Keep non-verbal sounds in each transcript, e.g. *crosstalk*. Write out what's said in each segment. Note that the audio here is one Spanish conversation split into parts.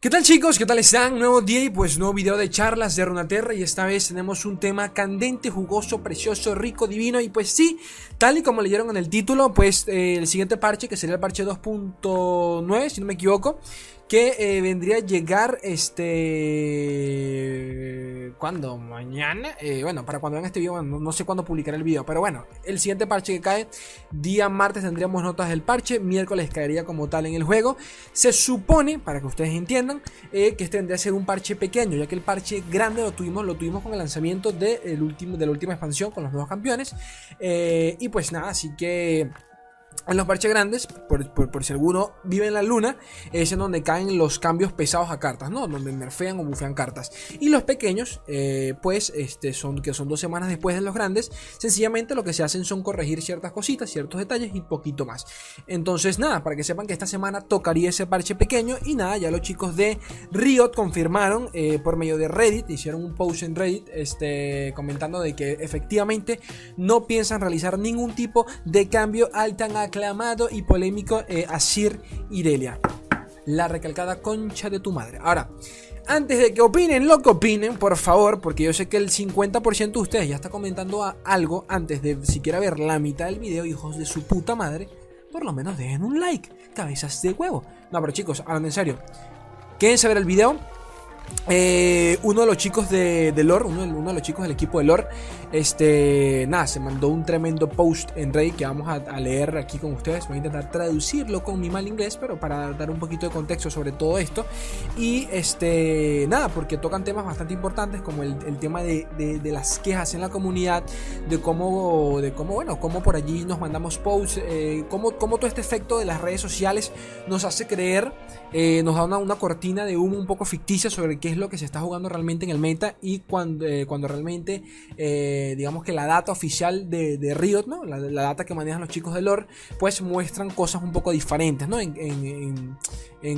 ¿Qué tal chicos? ¿Qué tal están? Nuevo día y pues nuevo video de charlas de Runaterra y esta vez tenemos un tema candente, jugoso, precioso, rico, divino y pues sí, tal y como leyeron en el título, pues eh, el siguiente parche que sería el parche 2.9 si no me equivoco, que eh, vendría a llegar este... ¿Cuándo? ¿Mañana? Eh, bueno, para cuando vean este video, no, sé cuándo publicaré el video, pero bueno, el siguiente parche que cae, día martes tendríamos notas del parche, miércoles caería como tal en el juego. Se supone, para que ustedes entiendan, eh, que este vendría a ser un parche pequeño, ya que el parche grande lo tuvimos, lo tuvimos con el lanzamiento de, último, de la última expansión con los nuevos campeones. y pues nada, así que... En los parches grandes, por, si alguno vive en la luna, es en donde caen los cambios pesados a cartas, ¿no? Donde nerfean o bufean cartas. Y los pequeños, eh, pues, este, son, que son dos semanas después de los grandes, sencillamente lo que se hacen son corregir ciertas cositas, ciertos detalles y poquito más. Entonces, nada, para que sepan que esta semana tocaría ese parche pequeño. Y nada, ya los chicos de Riot confirmaron eh, por medio de Reddit, hicieron un post en Reddit, este, comentando de que efectivamente no piensan realizar ningún tipo de cambio al tan aclamado y polémico eh, Asir Irelia. La recalcada concha de tu madre. Ahora, antes de que opinen lo que opinen, por favor, porque yo sé que el 50% de ustedes ya está comentando algo antes de siquiera ver la mitad del video, hijos de su puta madre, por lo menos dejen un like, cabezas de huevo. No, pero chicos, hablando en serio, quédense a ver el video, eh, uno de los chicos de, de Lore, uno, de los chicos del equipo de Lore, este, nada, se mandó un tremendo post en Reddit que vamos a, leer aquí con ustedes. Voy a intentar traducirlo con mi mal inglés, pero para dar un poquito de contexto sobre todo esto. Y este, nada, porque tocan temas bastante importantes como el, tema de, las quejas en la comunidad, de cómo, de cómo, bueno, cómo por allí nos mandamos posts, eh, cómo, cómo, todo este efecto de las redes sociales nos hace creer, eh, nos da una, una cortina de humo un poco ficticia sobre qué es lo que se está jugando realmente en el meta y cuando, eh, cuando realmente, eh, digamos que la data oficial de, Riot, ¿no? La, data que manejan los chicos de lore, pues muestran cosas un poco diferentes, ¿no? En,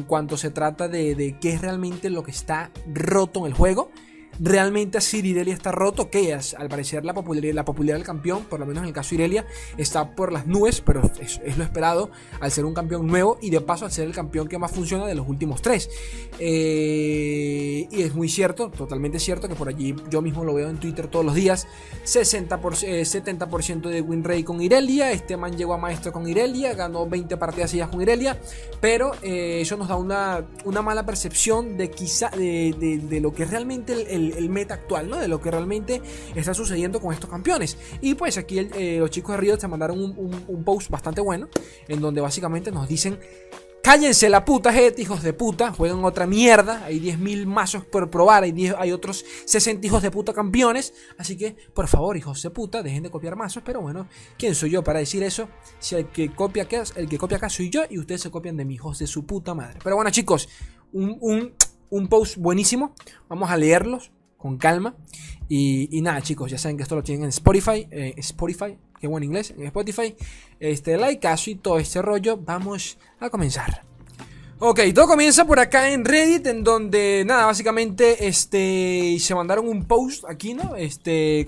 cuanto se trata de, de qué es realmente lo que está roto en el juego realmente así Irelia está roto, que es, al parecer la popularidad, la del campeón, por lo menos en el caso de Irelia, está por las nubes, pero es, lo esperado al ser un campeón nuevo y de paso al ser el campeón que más funciona de los últimos tres. Eh, y es muy cierto, totalmente cierto, que por allí yo mismo lo veo en Twitter todos los días, 60 70% de win con Irelia, este man llegó a maestro con Irelia, ganó 20 partidas seguidas con Irelia, pero eh, eso nos da una, una mala percepción de quizá de, lo que realmente el el, meta actual, ¿no? De lo que realmente está sucediendo con estos campeones. Y pues aquí eh, los chicos de Riot se mandaron un, post bastante bueno, en donde básicamente nos dicen Cállense la puta, gente, hijos de puta. Juegan otra mierda. Hay 10.000 mazos por probar. Hay, 10, hay otros 60 hijos de puta campeones. Así que, por favor, hijos de puta, dejen de copiar mazos. Pero bueno, ¿quién soy yo para decir eso? Si el que copia acá, el que copia acá soy yo y ustedes se copian de mis hijos de su puta madre. Pero bueno, chicos, un post buenísimo. Vamos a leerlos con calma. Y, nada, chicos, ya saben que esto lo tienen en Spotify. Eh, Spotify, qué buen inglés, en Spotify. Este, like, y todo este rollo. Vamos a comenzar. Ok, todo comienza por acá en Reddit, en donde, nada, básicamente, este, se mandaron un post aquí, ¿no? Este,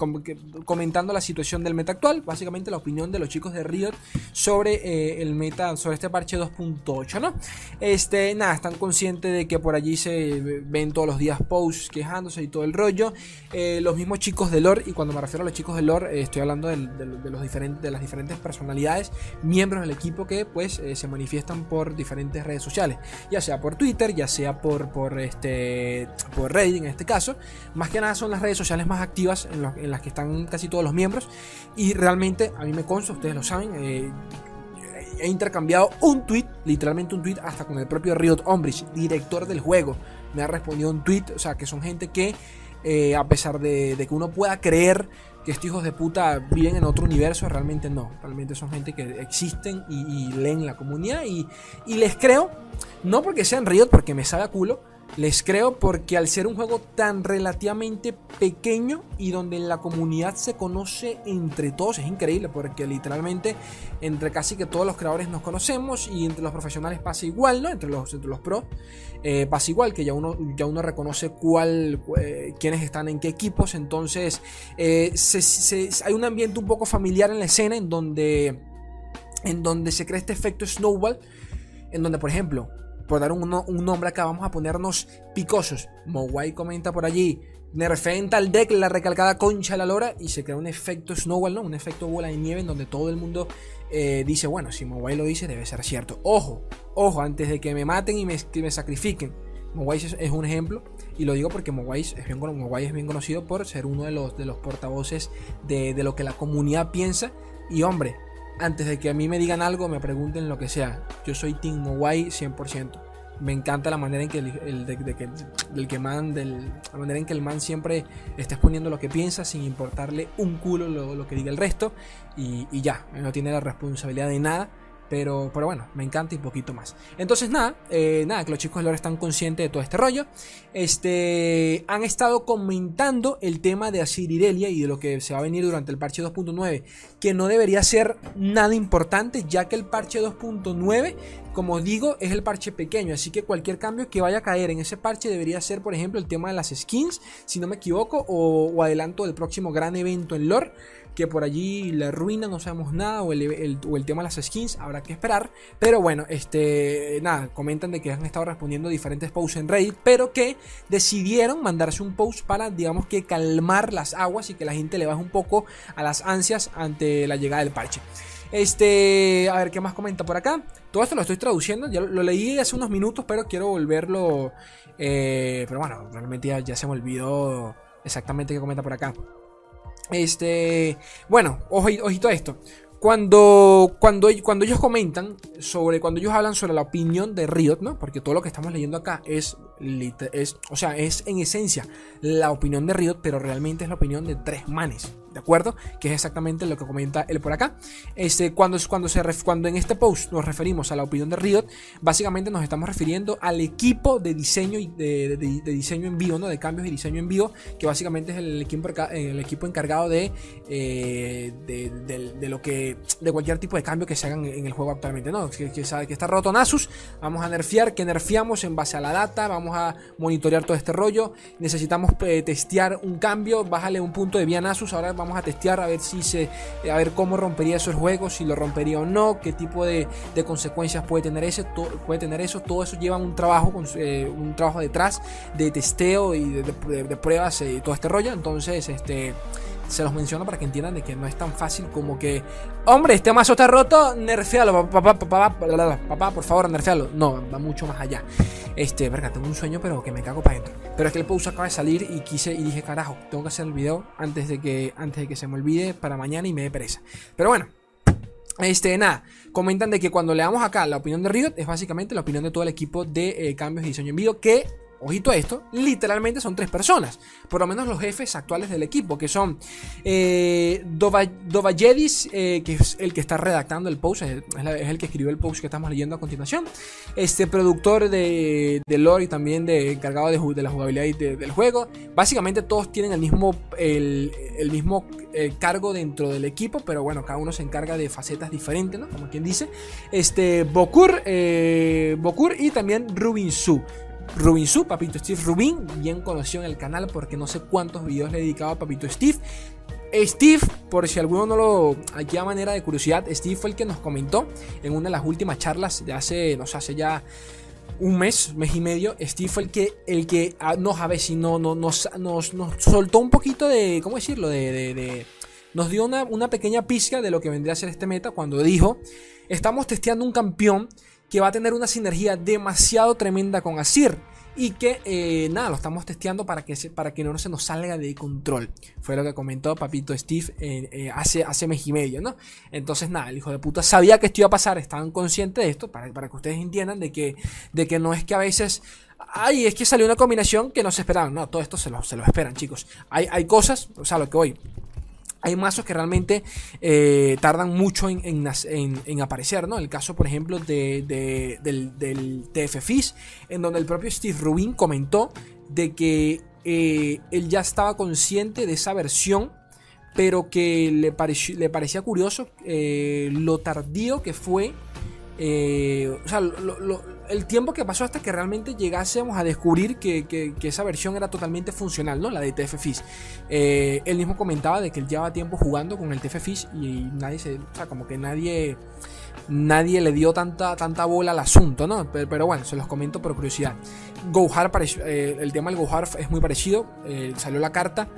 comentando la situación del meta actual, básicamente la opinión de los chicos de Riot sobre eh, el meta, sobre este parche 2.8, ¿no? Este, nada, están conscientes de que por allí se ven todos los días posts quejándose y todo el rollo. Eh, los mismos chicos de lore, y cuando me refiero a los chicos de lore, eh, estoy hablando de, los diferentes, de las diferentes personalidades, miembros del equipo que, pues, se manifiestan por diferentes redes sociales ya sea por Twitter, ya sea por, por, este, por Reddit en este caso. Más que nada son las redes sociales más activas en, las que están casi todos los miembros. Y realmente, a mí me consta, ustedes lo saben, eh, he intercambiado un tweet, literalmente un tweet, hasta con el propio Riot Ombridge, director del juego. Me ha respondido un tweet, o sea, que son gente que, eh, a pesar de, que uno pueda creer que estos hijos de puta viven en otro universo, realmente no. Realmente son gente que existen y, leen la comunidad y, les creo, no porque sean Riot, porque me sabe a culo, les creo porque al ser un juego tan relativamente pequeño y donde la comunidad se conoce entre todos, es increíble porque literalmente entre casi que todos los creadores nos conocemos y entre los profesionales pasa igual, ¿no? Entre los, entre los pros eh, pasa igual, que ya uno, ya uno reconoce cuál, eh, quiénes están en qué equipos, entonces eh, hay un ambiente un poco familiar en la escena en donde, en donde se crea este efecto snowball, en donde por ejemplo por dar un, un, nombre acá, vamos a ponernos picosos. Mowai comenta por allí. Nerfeen tal deck la recalcada concha de la lora y se crea un efecto snowball, ¿no? Un efecto bola de nieve en donde todo el mundo eh, dice, bueno, si Mowai lo dice, debe ser cierto. Ojo, ojo, antes de que me maten y me, sacrifiquen. Mowai es, un ejemplo y lo digo porque Mowai es, bien, es bien conocido por ser uno de los, de los portavoces de, de lo que la comunidad piensa. Y hombre, antes de que a mí me digan algo, me pregunten lo que sea. Yo soy Team Mowai 100% me encanta la manera en que el, del que man, del, la manera en que el man siempre está exponiendo lo que piensa sin importarle un culo lo, que diga el resto. Y, y ya, no tiene la responsabilidad de nada pero, pero bueno, me encanta y poquito más. Entonces, nada, eh, nada, que los chicos de lore están conscientes de todo este rollo. Este, han estado comentando el tema de Asirirelia y de lo que se va a venir durante el parche 2.9, que no debería ser nada importante, ya que el parche 2.9, como digo, es el parche pequeño. Así que cualquier cambio que vaya a caer en ese parche debería ser, por ejemplo, el tema de las skins, si no me equivoco, o, o adelanto del próximo gran evento en lore que por allí la ruina, no sabemos nada, o el, tema de las skins, habrá que esperar. Pero bueno, este, nada, comentan de que han estado respondiendo diferentes posts en Reddit, pero que decidieron mandarse un post para, digamos que calmar las aguas y que la gente le baje un poco a las ansias ante la llegada del parche. Este, a ver qué más comenta por acá. Todo esto lo estoy traduciendo, ya lo, leí hace unos minutos, pero quiero volverlo. Eh, pero bueno, realmente ya, ya se me olvidó exactamente qué comenta por acá. Este, bueno, ojito a esto. Cuando, cuando, cuando ellos comentan sobre, cuando ellos hablan sobre la opinión de Riot, ¿no? Porque todo lo que estamos leyendo acá es, es, o sea, es en esencia la opinión de Riot, pero realmente es la opinión de tres manes. ¿De acuerdo? Que es exactamente lo que comenta él por acá. Este, cuando, cuando, se cuando en este post nos referimos a la opinión de Riot, básicamente nos estamos refiriendo al equipo de diseño, de, de, diseño en vivo, ¿no? De cambios y diseño en que básicamente es el equipo, el equipo encargado de, eh, de, lo que, de cualquier tipo de cambio que se hagan en el juego actualmente, ¿no? Que, que, que está roto Nasus, vamos a nerfear, que nerfeamos en base a la data, vamos a monitorear todo este rollo, necesitamos eh, testear un cambio, bájale un punto de vía Nasus, ahora vamos a testear a ver si se a ver cómo rompería esos juegos, si lo rompería o no, qué tipo de, consecuencias puede tener ese, puede tener eso, todo eso lleva un trabajo eh, un trabajo detrás de testeo y de, pruebas y todo este rollo, entonces este se los menciono para que entiendan de que no es tan fácil como que, hombre, este mazo está roto, nerfealo, papá, por favor, nerfealo. No, va mucho más allá. Este, verga, tengo un sueño, pero que me cago para adentro. Pero es que el post acaba de salir y quise y dije, carajo, tengo que hacer el video antes de que, antes de que se me olvide para mañana y me dé pereza. Pero bueno. Este, nada, comentan de que cuando le damos acá la opinión de Riot es básicamente la opinión de todo el equipo de eh, cambios y diseño en vivo que ojito a esto, literalmente son tres personas. Por lo menos los jefes actuales del equipo, que son eh, Dovajedis, eh, que es el que está redactando el post, es, el que escribió el post que estamos leyendo a continuación. Este productor de, de lore y también de encargado de, la jugabilidad del juego. Básicamente todos tienen el mismo, el, mismo eh, cargo dentro del equipo, pero bueno, cada uno se encarga de facetas diferentes, ¿no? Como quien dice. Este, Bokur, eh, Bokur y también Rubin Su. Rubin Su, Papito Steve Rubin, bien conocido en el canal porque no sé cuántos videos le he dedicado a Papito Steve. Steve, por si alguno no lo. Aquí a manera de curiosidad, Steve fue el que nos comentó en una de las últimas charlas de hace, no sé, hace ya un mes, mes y medio. Steve fue el que, el que ah, nos avecinó, no, nos, nos, nos soltó un poquito de. ¿Cómo decirlo? De. nos dio una, una pequeña pizca de lo que vendría a ser este meta cuando dijo: Estamos testeando un campeón que va a tener una sinergia demasiado tremenda con Asir. Y que eh, nada, lo estamos testeando para que, para que no se nos salga de control. Fue lo que comentó Papito Steve eh, hace, hace mes y medio, ¿no? Entonces, nada, el hijo de puta sabía que esto iba a pasar, estaban conscientes de esto, para, para que ustedes entiendan de que, de que no es que a veces ay, es que salió una combinación que no se esperaban. No, todo esto se lo, se lo esperan, chicos. Hay, hay cosas, o sea, lo que hoy hay mazos que realmente eh, tardan mucho en, aparecer, ¿no? El caso, por ejemplo, de, del, del TF en donde el propio Steve Rubin comentó de que eh, él ya estaba consciente de esa versión, pero que le, parecía curioso eh, lo tardío que fue eh, o sea, el tiempo que pasó hasta que realmente llegásemos a descubrir que, esa versión era totalmente funcional, ¿no? La de TF eh, él mismo comentaba de que él llevaba tiempo jugando con el TF y nadie se. O sea, como que nadie. nadie le dio tanta, tanta bola al asunto, ¿no? Pero, bueno, se los comento por curiosidad. Gohar, eh, el tema del Gohar es muy parecido. Eh, salió la carta,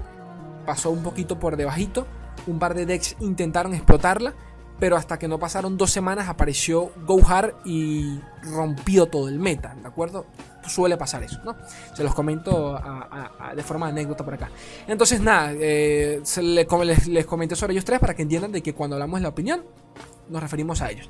pasó un poquito por debajito. Un par de decks intentaron explotarla, pero hasta que no pasaron dos semanas apareció Gohar y rompió todo el meta, ¿de acuerdo? Suele pasar eso, ¿no? Se los comento de forma anécdota por acá. Entonces, nada, eh, les, les comenté sobre ellos tres para que entiendan de que cuando hablamos de la opinión, nos referimos a ellos.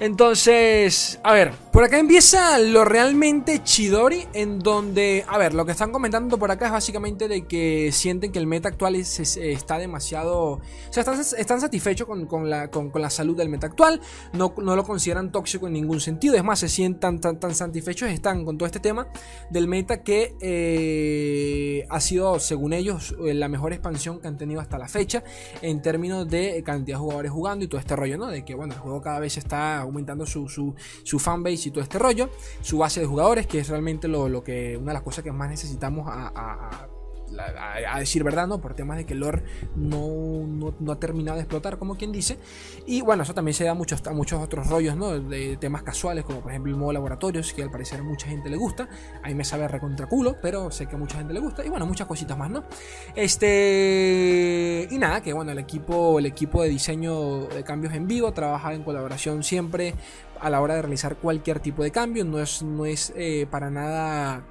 Entonces, a ver, por acá empieza lo realmente chidori, en donde, a ver, lo que están comentando por acá es básicamente de que sienten que el meta actual está demasiado, o sea, están, satisfechos con, la, salud del meta actual, no, lo consideran tóxico en ningún sentido, es más, se sientan tan, tan satisfechos, están con todo este tema del meta que eh, ha sido, según ellos, eh, la mejor expansión que han tenido hasta la fecha en términos de cantidad de jugadores jugando y todo este rollo, ¿no? De que, bueno, el juego cada vez está aumentando su, su, su fanbase y este rollo, su base de jugadores, que es realmente lo, lo que una de las cosas que más necesitamos a a, decir verdad, ¿no? Por temas de que lore no, no, ha terminado de explotar, como quien dice. Y bueno, eso también se da a muchos, otros rollos, ¿no? De temas casuales, como por ejemplo el modo laboratorios, que al parecer mucha gente le gusta. A mí me sabe recontra culo, pero sé que mucha gente le gusta. Y bueno, muchas cositas más, ¿no? Este. Y nada, que bueno, el equipo, el equipo de diseño de cambios en vivo trabaja en colaboración siempre a la hora de realizar cualquier tipo de cambio. No es, no es eh, para nada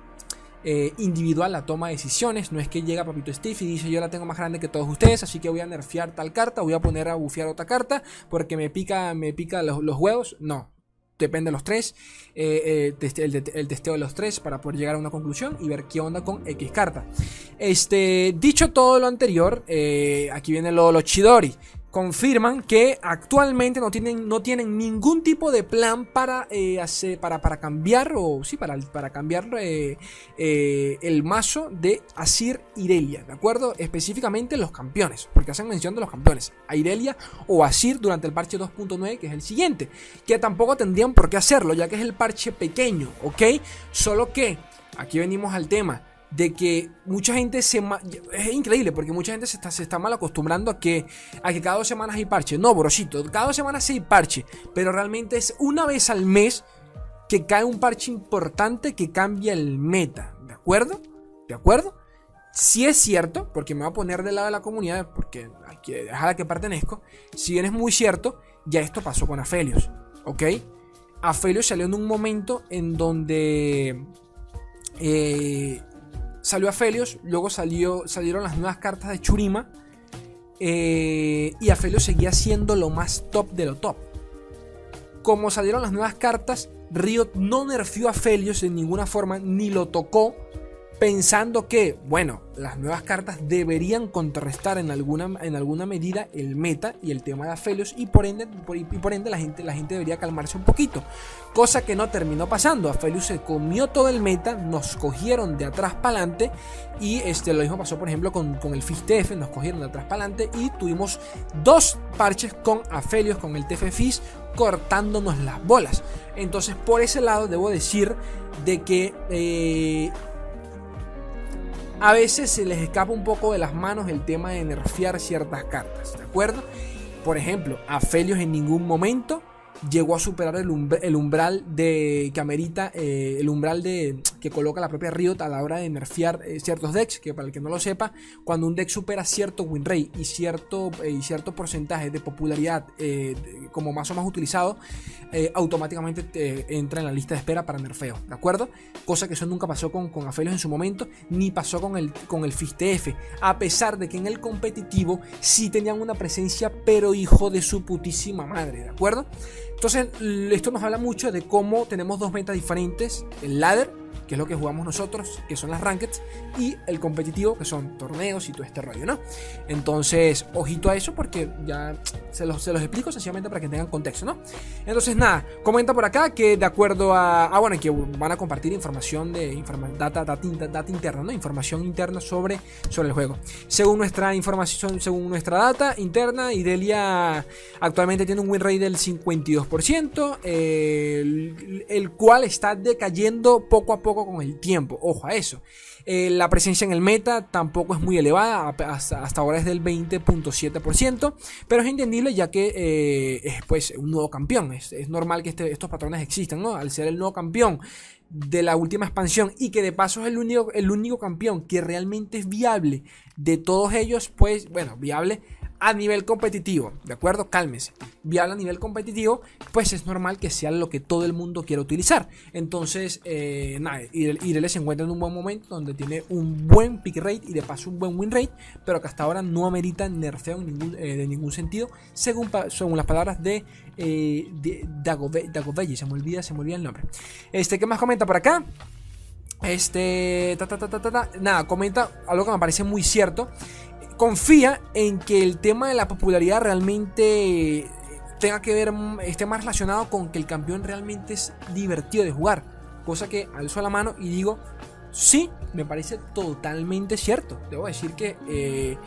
eh, individual la toma de decisiones. No es que llega Papito Steve y dice yo la tengo más grande que todos ustedes, así que voy a nerfear tal carta, voy a poner a bufear otra carta porque me pica, me pica los, huevos. No, depende de los tres, eh, el, testeo de los tres para poder llegar a una conclusión y ver qué onda con X carta. Este, dicho todo lo anterior, aquí viene lo, lo Chidori confirman que actualmente no tienen, no tienen ningún tipo de plan para, eh, hacer, para, para cambiar o sí, para, para cambiar eh, eh, el mazo de Asir Irelia, ¿de acuerdo? Específicamente los campeones, porque hacen mención de los campeones, a Irelia o Asir durante el parche 2.9, que es el siguiente, que tampoco tendrían por qué hacerlo, ya que es el parche pequeño, ¿ok? Solo que, aquí venimos al tema, de que mucha gente se... Es increíble porque mucha gente se está, se está mal acostumbrando a que, a que cada dos semanas hay parche. No, brosito, cada dos semanas hay parche, pero realmente es una vez al mes que cae un parche importante que cambia el meta. ¿De acuerdo? ¿De acuerdo? Si es cierto, porque me voy a poner del lado de la comunidad, porque que dejar a la que pertenezco. Si bien es muy cierto, ya esto pasó con Aphelios. ¿Ok? Aphelios salió en un momento en donde eh, salió Aphelios, luego salió, salieron las nuevas cartas de Churima. Eh, y Aphelios seguía siendo lo más top de lo top. Como salieron las nuevas cartas, Riot no nerfeó a Aphelios en ninguna forma, ni lo tocó pensando que, bueno, las nuevas cartas deberían contrarrestar en alguna, en alguna medida el meta y el tema de Aphelios y por ende, por, y por ende la, gente, la gente debería calmarse un poquito. Cosa que no terminó pasando. Aphelios se comió todo el meta, nos cogieron de atrás para adelante y este, lo mismo pasó por ejemplo con, con el FIS nos cogieron de atrás para adelante y tuvimos dos parches con Aphelios, con el TF Fizz cortándonos las bolas. Entonces por ese lado debo decir de que... Eh, a veces se les escapa un poco de las manos el tema de nerfear ciertas cartas, ¿de acuerdo? Por ejemplo, a Felios en ningún momento llegó a superar el, umbral de que amerita, eh, el umbral de que coloca la propia Riot a la hora de nerfear eh, ciertos decks, que para el que no lo sepa, cuando un deck supera cierto win rate y cierto, eh, y cierto porcentaje de popularidad como más o más utilizado, automáticamente entra en la lista de espera para nerfeo, ¿de acuerdo? Cosa que eso nunca pasó con, con Aphelios en su momento, ni pasó con el, con el a pesar de que en el competitivo sí tenían una presencia, pero hijo de su putísima madre, ¿de acuerdo? Entonces, esto nos habla mucho de cómo tenemos dos metas diferentes, el ladder que es lo que jugamos nosotros, que son las rankeds, y el competitivo, que son torneos y todo este rollo, ¿no? Entonces, ojito a eso porque ya se los, se los explico sencillamente para que tengan contexto, ¿no? Entonces, nada, comenta por acá que de acuerdo a. Ah, bueno, que van a compartir información de data, data, interna, ¿no? Información interna sobre, sobre el juego. Según nuestra información, según nuestra data interna, Idelia actualmente tiene un win rate del 52%, el, el cual está decayendo poco a poco poco con el tiempo, ojo a eso. Eh, la presencia en el meta tampoco es muy elevada, hasta, ahora es del 20.7%, pero es entendible ya que eh, es pues un nuevo campeón, es, normal que este, estos patrones existan, ¿no? Al ser el nuevo campeón de la última expansión y que de paso es el único, el único campeón que realmente es viable de todos ellos, pues bueno, viable a nivel competitivo, ¿de acuerdo? Cálmese. Viable a nivel competitivo, pues es normal que sea lo que todo el mundo quiera utilizar. Entonces, eh, nada, Irelia se encuentra en un buen momento donde tiene un buen pick rate y de paso un buen win rate, pero que hasta ahora no amerita nerfeo en ningún, eh, de ningún sentido, según, según las palabras de, eh, de Se me olvida, se me olvida el nombre. Este, ¿qué más comenta por acá? Este, nada, comenta algo que me parece muy cierto confía en que el tema de la popularidad realmente tenga que ver, esté más relacionado con que el campeón realmente es divertido de jugar. Cosa que alzo la mano y digo, sí, me parece totalmente cierto. Debo decir que, eh,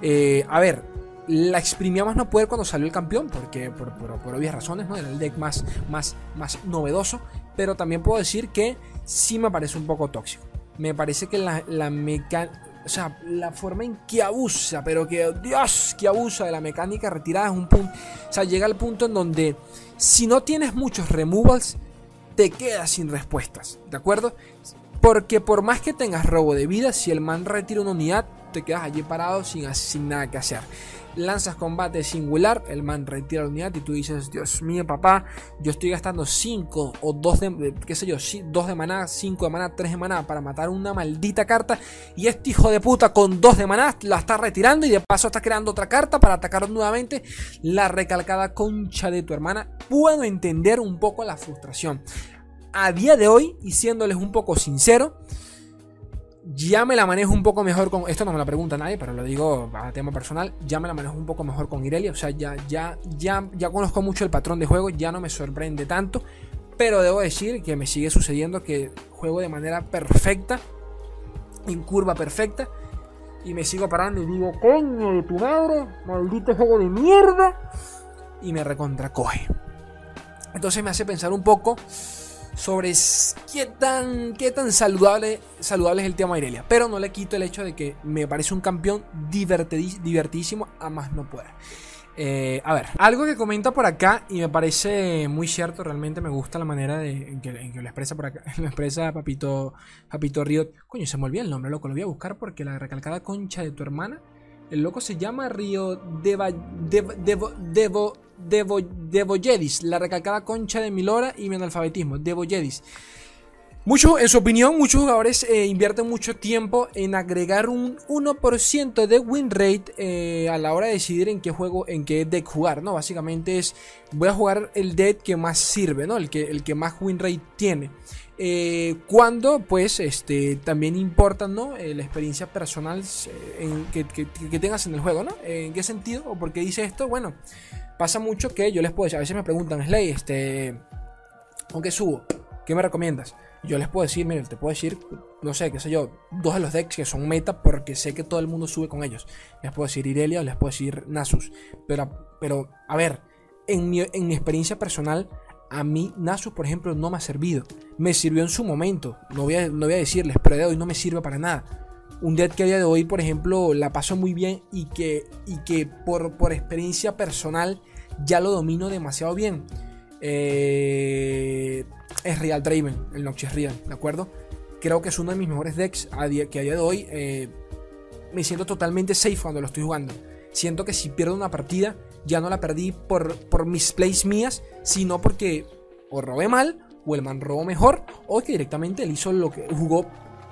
eh, a ver, la exprimía más no poder cuando salió el campeón, porque por, obvias razones, ¿no? Era el deck más, más, más novedoso. Pero también puedo decir que sí me parece un poco tóxico. Me parece que la, la mecánica o sea, la forma en que abusa, pero que Dios, que abusa de la mecánica retirada es un punto, o sea, llega al punto en donde si no tienes muchos removals, te quedas sin respuestas, ¿de acuerdo? Porque por más que tengas robo de vida, si el man retira una unidad, te quedas allí parado sin, sin nada que hacer lanzas combate singular, el man retira la unidad y tú dices, Dios mío, papá, yo estoy gastando 5 o 2 de, qué sé yo, 2 de maná, 5 de maná, 3 de maná para matar una maldita carta y este hijo de puta con 2 de maná la está retirando y de paso está creando otra carta para atacar nuevamente la recalcada concha de tu hermana. Puedo entender un poco la frustración. A día de hoy, y siéndoles un poco sincero, ya me la manejo un poco mejor con. Esto no me lo pregunta nadie, pero lo digo a tema personal. Ya me la manejo un poco mejor con Irelia. O sea, ya, ya, ya, ya conozco mucho el patrón de juego. Ya no me sorprende tanto. Pero debo decir que me sigue sucediendo que juego de manera perfecta. En curva perfecta. Y me sigo parando y digo, coño de tu madre, maldito juego de mierda. Y me recontracoge. Entonces me hace pensar un poco sobre qué tan, qué tan saludable, saludable es el tema Irelia. Pero no le quito el hecho de que me parece un campeón divertidísimo a más no poder. Eh, a ver, algo que comenta por acá y me parece muy cierto, realmente me gusta la manera de, en, que, lo expresa por acá, *laughs* lo expresa Papito, Papito Riot. Coño, se me olvidó el nombre, loco, lo voy a buscar porque la recalcada concha de tu hermana, el loco se llama Río Deva, Devo, Devo, Devo Devo, Jedis, la recalcada concha de Milora y mi analfabetismo, Jedis. Mucho, en su opinión, muchos jugadores eh, invierten mucho tiempo en agregar un 1% de win rate eh, a la hora de decidir en qué juego, en qué deck jugar, ¿no? Básicamente es, voy a jugar el deck que más sirve, ¿no? El que, el que más win rate tiene. Eh, cuando, pues, este, también importa, ¿no? la experiencia personal que, que, tengas en el juego, ¿no? ¿En qué sentido? ¿O por qué dice esto? Bueno, pasa mucho que yo les puedo decir, a veces me preguntan, Slay, este, ¿con qué subo? ¿Qué me recomiendas? Yo les puedo decir, miren, te puedo decir, no sé, qué sé yo, dos de los decks que son meta porque sé que todo el mundo sube con ellos. Les puedo decir Irelia o les puedo decir Nasus. Pero, pero a ver, en mi, en mi experiencia personal, a mí Nasus, por ejemplo, no me ha servido. Me sirvió en su momento, no voy a, no voy a decirles, pero de hoy no me sirve para nada un dead que a día de hoy, por ejemplo, la paso muy bien y que, y que por, por experiencia personal ya lo domino demasiado bien. Eh, es Real Draven, el Real, ¿de acuerdo? Creo que es uno de mis mejores decks que a día de hoy eh, me siento totalmente safe cuando lo estoy jugando. Siento que si pierdo una partida, ya no la perdí por, por mis plays mías, sino porque o robé mal, o el man robó mejor, o que directamente él hizo lo que jugó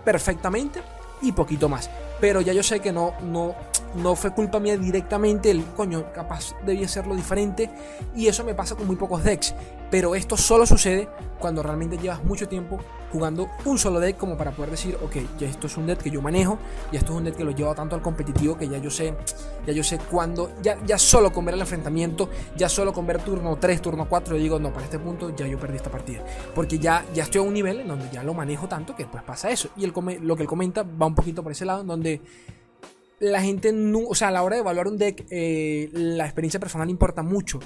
perfectamente y poquito más. Pero ya yo sé que no, no, no fue culpa mía directamente, el coño, capaz debía hacerlo diferente. Y eso me pasa con muy pocos decks. Pero esto solo sucede cuando realmente llevas mucho tiempo jugando un solo deck como para poder decir, ok, ya esto es un deck que yo manejo, ya esto es un deck que lo llevo tanto al competitivo que ya yo sé, ya yo sé cuándo, ya, ya solo con ver el enfrentamiento, ya solo con ver turno 3, turno 4, yo digo, no, para este punto ya yo perdí esta partida. Porque ya, ya estoy a un nivel en donde ya lo manejo tanto que pues pasa eso. Y lo que él comenta va un poquito por ese lado, en donde la gente, no, o sea, a la hora de evaluar un deck, eh, la experiencia personal importa mucho.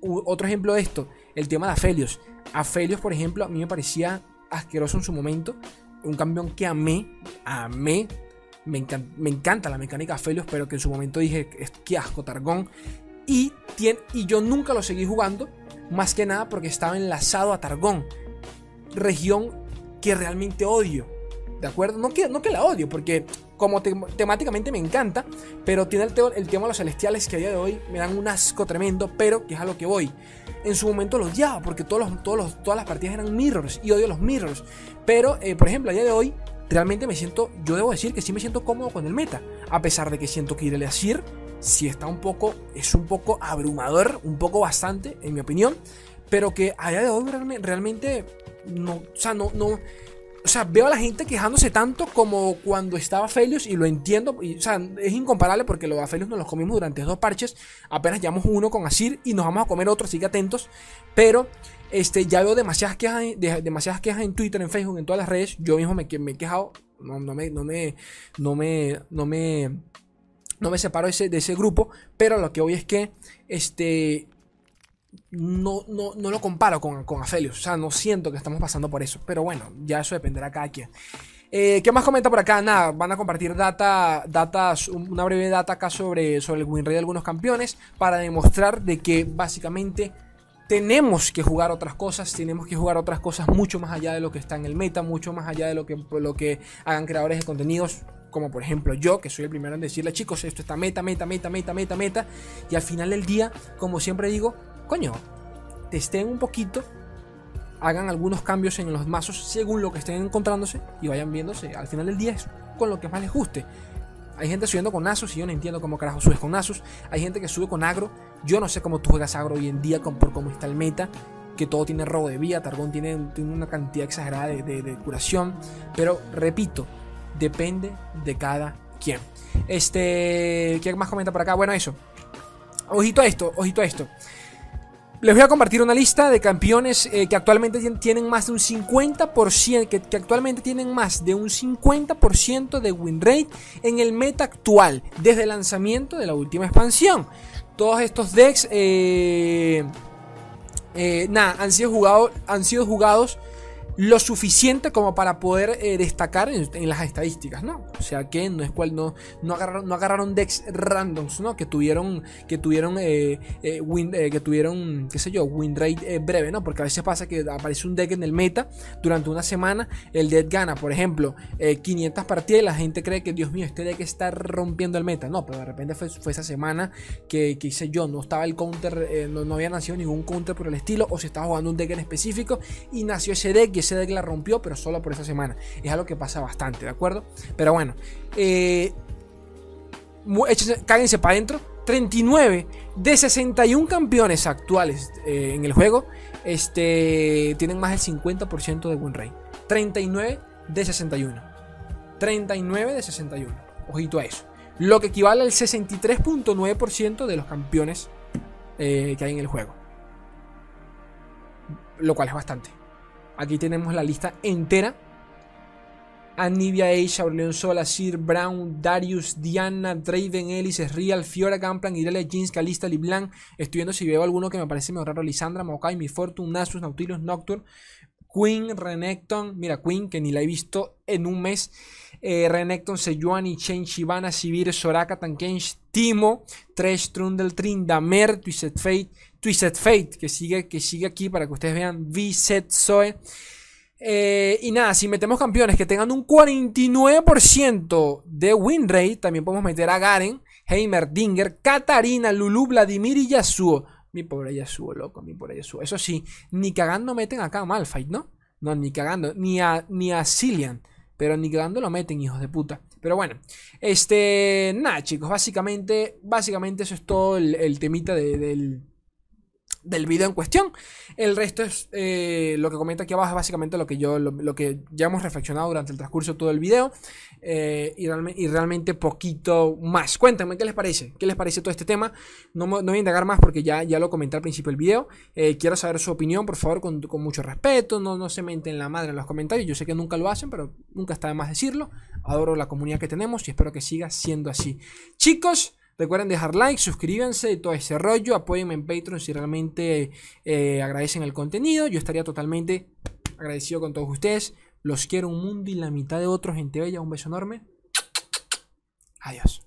otro ejemplo de esto, el tema de Aphelios. Aphelios, por ejemplo, a mí me parecía asqueroso en su momento. Un campeón que amé, amé. Me, me encanta la mecánica Felios, pero que en su momento dije, que asco, Targón. Y, y yo nunca lo seguí jugando, más que nada porque estaba enlazado a Targón. Región que realmente odio. ¿De acuerdo? No que, no que la odio, porque como temáticamente me encanta, pero tiene el, el, tema de los celestiales que a día de hoy me dan un asco tremendo, pero que es a lo que voy. En su momento lo odiaba, porque todos los, todas las partidas eran mirrors y odio los mirrors. Pero, eh, por ejemplo, a día de hoy, realmente me siento, yo debo decir que sí me siento cómodo con el meta, a pesar de que siento que irle a Sir sí está un poco, es un poco abrumador, un poco bastante, en mi opinión, pero que a día de hoy realmente no, o sea, no, no o sea, veo a la gente quejándose tanto como cuando estaba Felius y lo entiendo. O sea, es incomparable porque los Felius nos los comimos durante dos parches. Apenas llevamos uno con Asir y nos vamos a comer otro, así que atentos. Pero este, ya veo demasiadas quejas, demasiadas quejas en Twitter, en Facebook, en todas las redes. Yo mismo me, me he quejado. No, no, me, no, me, no, me, no me, no me separo de ese, de ese grupo. Pero lo que hoy es que este, no, no, no lo comparo con, con Aphelios. O sea, no siento que estamos pasando por eso. Pero bueno, ya eso dependerá cada quien. Eh, ¿Qué más comenta por acá? Nada, van a compartir data, datas, una breve data acá sobre, sobre el win rate de algunos campeones para demostrar de que básicamente tenemos que jugar otras cosas, tenemos que jugar otras cosas mucho más allá de lo que está en el meta, mucho más allá de lo que, lo que hagan creadores de contenidos, como por ejemplo yo, que soy el primero en decirle, chicos, esto está meta, meta, meta, meta, meta, meta, y al final del día, como siempre digo, coño, testen un poquito, hagan algunos cambios en los mazos según lo que estén encontrándose y vayan viéndose. Al final del día es con lo que más les guste. Hay gente subiendo con Asus y yo no entiendo cómo carajo subes con Asus. Hay gente que sube con agro. Yo no sé cómo tú juegas agro hoy en día por cómo está el meta. Que todo tiene robo de vía. Targón tiene, una cantidad exagerada de, de, curación. Pero repito, depende de cada quien. Este. ¿Qué más comenta por acá? Bueno, eso. Ojito a esto, ojito a esto. Les voy a compartir una lista de campeones eh, que actualmente tienen más de un 50%, que, actualmente tienen más de un 50% de win rate en el meta actual, desde el lanzamiento de la última expansión. Todos estos decks, eh, eh, han sido, han sido jugados lo suficiente como para poder eh, destacar en, las estadísticas, ¿no? O sea que no es cual no, no agarraron, no agarraron decks randoms, ¿no? Que tuvieron, que tuvieron, eh, eh, win, que tuvieron, qué sé yo, win rate breve, ¿no? Porque a veces pasa que aparece un deck en el meta durante una semana, el deck gana, por ejemplo, 500 partidas y la gente cree que, Dios mío, este deck está rompiendo el meta. No, pero de repente fue, esa semana que, que, hice yo, no estaba el counter, no, no, había nacido ningún counter por el estilo, o se estaba jugando un deck en específico y nació ese deck y deck la rompió, pero solo por esa semana. Es algo que pasa bastante, ¿de acuerdo? Pero bueno, eh, cáguense para adentro. 39 de 61 campeones actuales eh, en el juego este, tienen más del 50% de win rate. 39 de 61. 39 de 61. Ojito a eso. Lo que equivale al 63.9% de los campeones eh, que hay en el juego. Lo cual es bastante. Aquí tenemos la lista entera. Anivia Age, Aurelion Sola, Sir Brown, Darius, Diana, Draven, Ellis, Real, Fiora, Gamplan, Irelia, Jeans, Calista, Liblan. Estoy viendo si veo alguno que me parece medio raro. Lisandra, Maokai, Mi Fortune, Nasus, Nautilus, Nocturne, Queen, Renekton. Mira, Queen, que ni la he visto en un mes. Eh, Renekton, Sejuani, Chen, Shivana, Sivir, Soraka, Tankensh, Timo, Tresh, Trundle, Trindamer, Twisted Fate. Twisted Fate, que sigue, que sigue aquí para que ustedes vean. V-Set Zoe. Eh, y nada, si metemos campeones que tengan un 49% de win rate, también podemos meter a Garen, Heimer, Dinger, Katarina, Lulu, Vladimir y Yasuo. Mi pobre Yasuo, loco, mi pobre Yasuo. Eso sí, ni cagando meten acá a Malfight, ¿no? No, ni cagando, ni a, ni a Cillian. Pero ni cagando lo meten, hijos de puta. Pero bueno, este, nada chicos, básicamente, básicamente eso es todo el, temita del del video en cuestión. El resto es eh, lo que comenta aquí abajo, es básicamente lo que yo, lo, que ya hemos reflexionado durante el transcurso de todo el video. Eh, y, realmente poquito más. Cuéntame, ¿qué les parece? ¿Qué les parece todo este tema? No, no voy a indagar más porque ya, ya lo comenté al principio del video. Eh, quiero saber su opinión, por favor, con, con, mucho respeto. No, no se menten la madre en los comentarios. Yo sé que nunca lo hacen, pero nunca está de más decirlo. Adoro la comunidad que tenemos y espero que siga siendo así. Chicos. Recuerden dejar like, suscríbanse y todo ese rollo. Apóyenme en Patreon si realmente eh, agradecen el contenido. Yo estaría totalmente agradecido con todos ustedes. Los quiero un mundo y la mitad de otros, gente bella. Un beso enorme. Adiós.